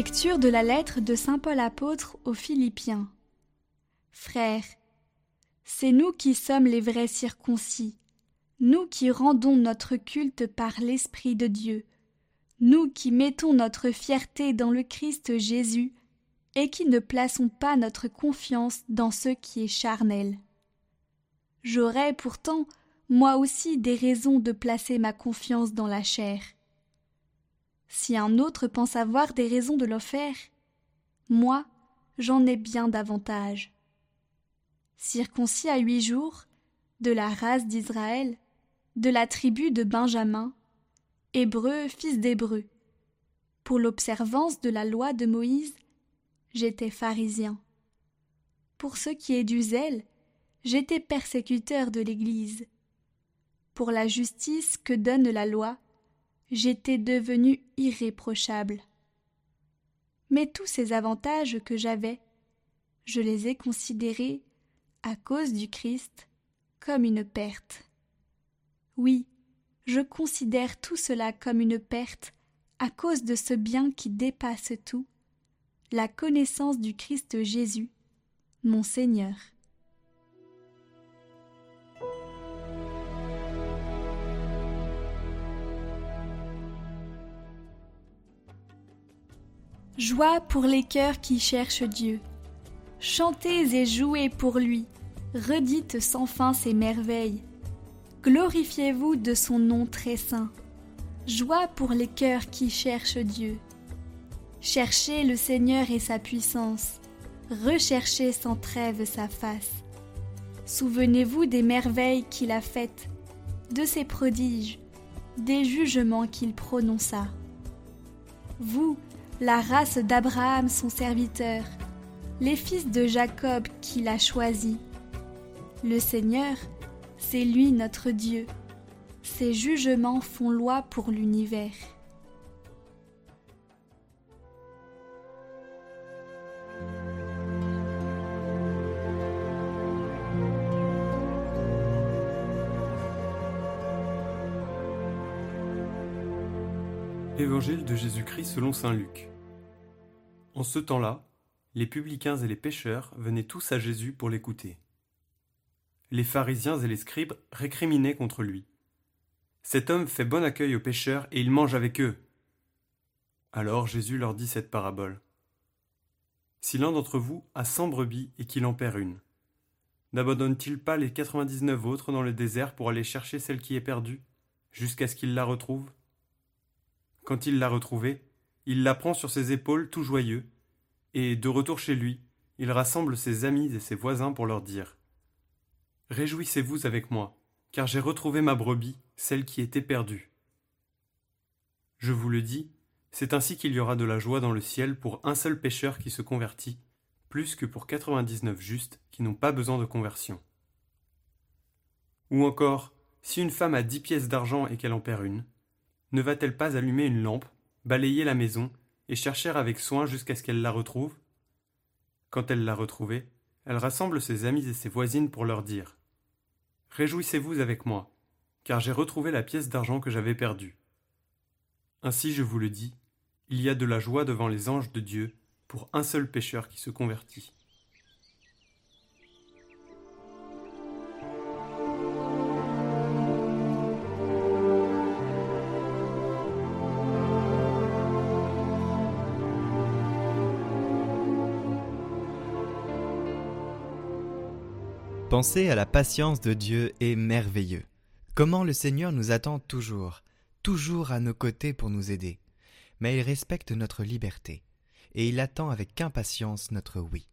Lecture de la lettre de Saint Paul apôtre aux Philippiens. Frères, c'est nous qui sommes les vrais circoncis, nous qui rendons notre culte par l'Esprit de Dieu, nous qui mettons notre fierté dans le Christ Jésus, et qui ne plaçons pas notre confiance dans ce qui est charnel. J'aurais pourtant, moi aussi, des raisons de placer ma confiance dans la chair. Si un autre pense avoir des raisons de le moi, j'en ai bien davantage. Circoncis à huit jours, de la race d'Israël, de la tribu de Benjamin, hébreu, fils d'hébreu. Pour l'observance de la loi de Moïse, j'étais pharisien. Pour ce qui est du zèle, j'étais persécuteur de l'Église. Pour la justice que donne la loi, j'étais devenu irréprochable. Mais tous ces avantages que j'avais, je les ai considérés, à cause du Christ, comme une perte. Oui, je considère tout cela comme une perte à cause de ce bien qui dépasse tout, la connaissance du Christ Jésus, mon Seigneur. Joie pour les cœurs qui cherchent Dieu. Chantez et jouez pour lui, redites sans fin ses merveilles. Glorifiez-vous de son nom très saint. Joie pour les cœurs qui cherchent Dieu. Cherchez le Seigneur et sa puissance. Recherchez sans trêve sa face. Souvenez-vous des merveilles qu'il a faites, de ses prodiges, des jugements qu'il prononça. Vous, la race d'Abraham son serviteur, les fils de Jacob qu'il a choisis. Le Seigneur, c'est lui notre Dieu. Ses jugements font loi pour l'univers. Évangile de Jésus-Christ selon Saint Luc. En ce temps-là, les publicains et les pécheurs venaient tous à Jésus pour l'écouter. Les pharisiens et les scribes récriminaient contre lui. Cet homme fait bon accueil aux pécheurs et il mange avec eux. Alors Jésus leur dit cette parabole. Si l'un d'entre vous a cent brebis et qu'il en perd une, n'abandonne-t-il pas les quatre-vingt-dix-neuf autres dans le désert pour aller chercher celle qui est perdue, jusqu'à ce qu'il la retrouve? Quand il l'a retrouvée, il la prend sur ses épaules tout joyeux, et, de retour chez lui, il rassemble ses amis et ses voisins pour leur dire Réjouissez-vous avec moi, car j'ai retrouvé ma brebis, celle qui était perdue. Je vous le dis, c'est ainsi qu'il y aura de la joie dans le ciel pour un seul pécheur qui se convertit, plus que pour quatre-vingt-dix-neuf justes qui n'ont pas besoin de conversion. Ou encore, si une femme a dix pièces d'argent et qu'elle en perd une, ne va-t-elle pas allumer une lampe, balayer la maison, et chercher avec soin jusqu'à ce qu'elle la retrouve? Quand elle l'a retrouvée, elle rassemble ses amis et ses voisines pour leur dire Réjouissez-vous avec moi, car j'ai retrouvé la pièce d'argent que j'avais perdue. Ainsi je vous le dis, il y a de la joie devant les anges de Dieu pour un seul pécheur qui se convertit. Penser à la patience de Dieu est merveilleux. Comment le Seigneur nous attend toujours, toujours à nos côtés pour nous aider. Mais il respecte notre liberté, et il attend avec impatience notre oui.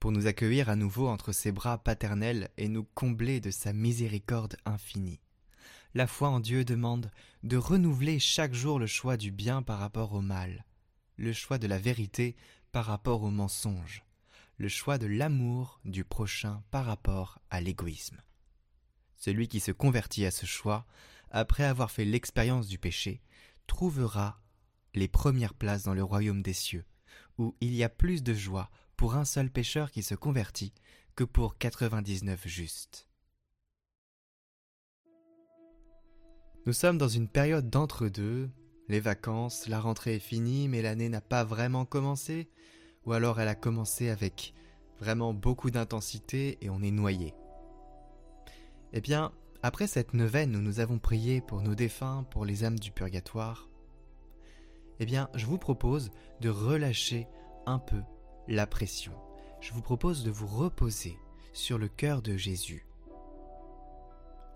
Pour nous accueillir à nouveau entre ses bras paternels et nous combler de sa miséricorde infinie. La foi en Dieu demande de renouveler chaque jour le choix du bien par rapport au mal, le choix de la vérité par rapport au mensonge le choix de l'amour du prochain par rapport à l'égoïsme. Celui qui se convertit à ce choix, après avoir fait l'expérience du péché, trouvera les premières places dans le royaume des cieux, où il y a plus de joie pour un seul pécheur qui se convertit que pour quatre-vingt-dix-neuf justes. Nous sommes dans une période d'entre-deux, les vacances, la rentrée est finie, mais l'année n'a pas vraiment commencé, ou alors elle a commencé avec vraiment beaucoup d'intensité et on est noyé. Eh bien, après cette neuvaine où nous avons prié pour nos défunts, pour les âmes du purgatoire, eh bien, je vous propose de relâcher un peu la pression. Je vous propose de vous reposer sur le cœur de Jésus.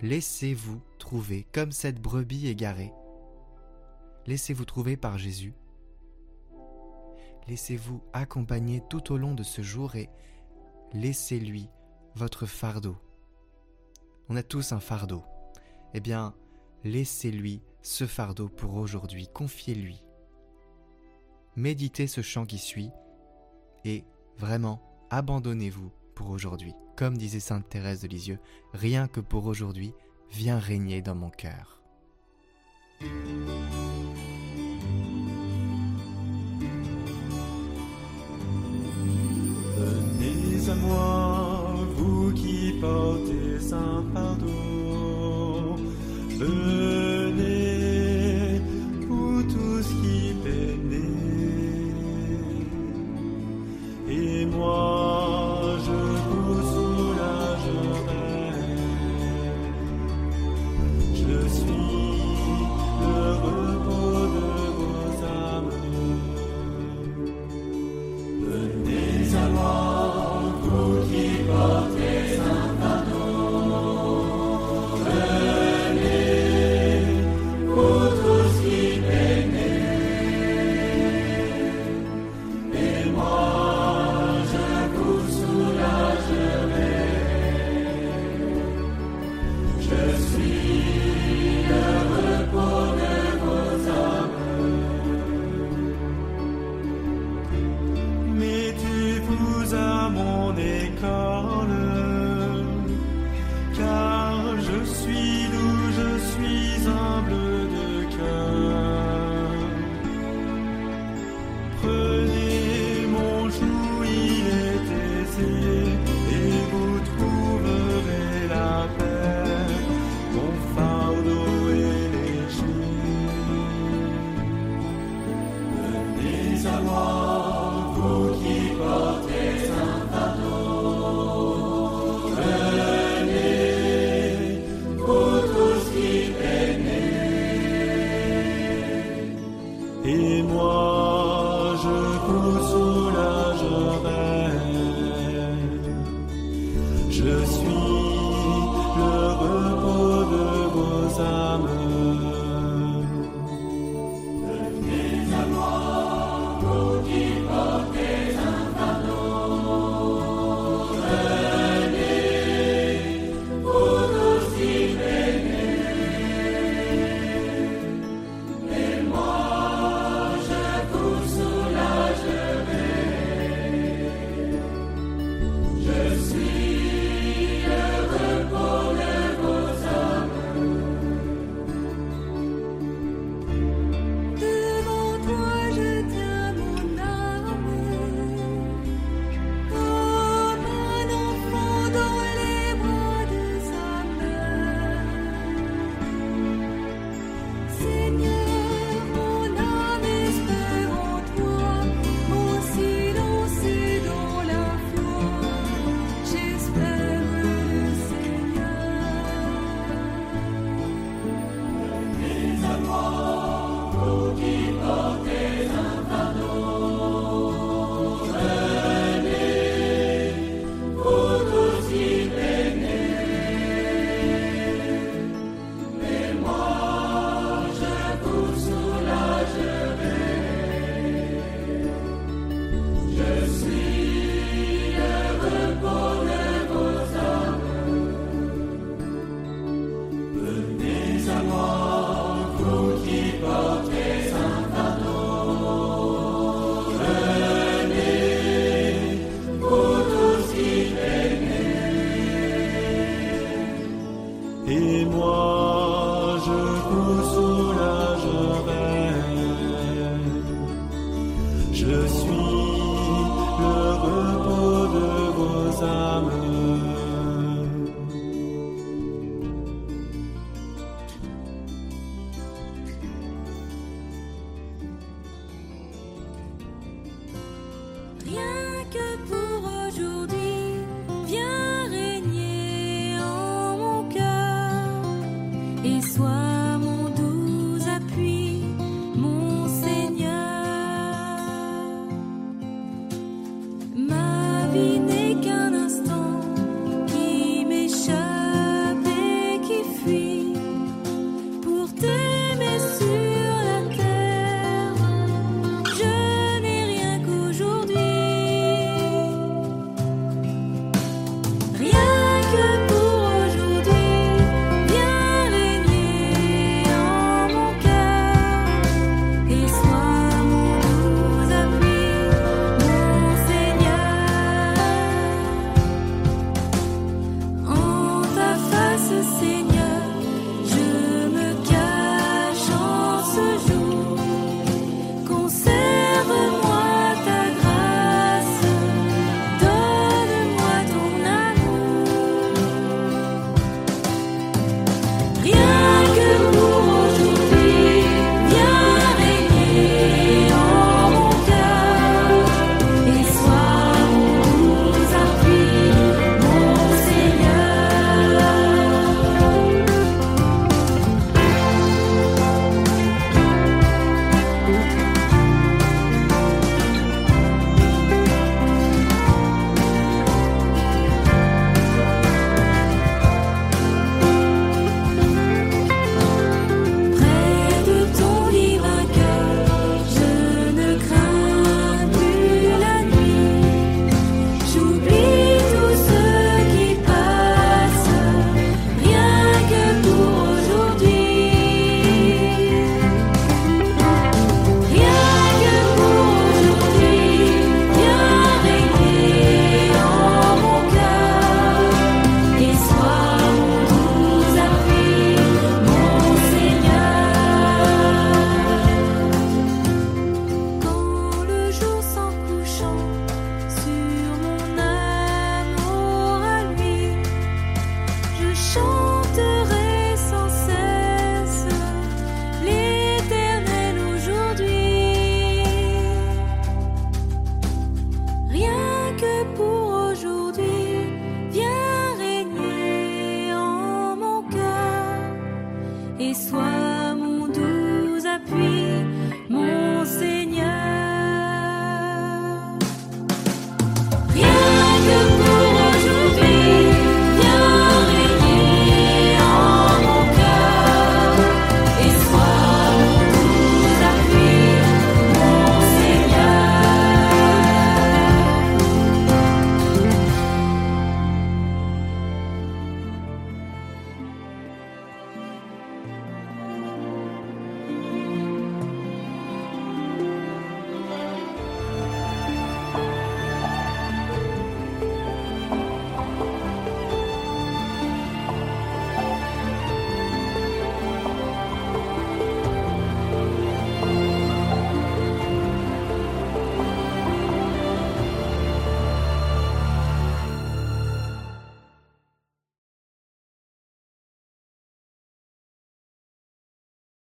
Laissez-vous trouver comme cette brebis égarée. Laissez-vous trouver par Jésus. Laissez-vous accompagner tout au long de ce jour et laissez-lui votre fardeau. On a tous un fardeau. Eh bien, laissez-lui ce fardeau pour aujourd'hui, confiez-lui. Méditez ce chant qui suit et vraiment abandonnez-vous pour aujourd'hui. Comme disait Sainte Thérèse de Lisieux, rien que pour aujourd'hui, viens régner dans mon cœur. À moi, vous qui portez un fardeau. Venez, vous Je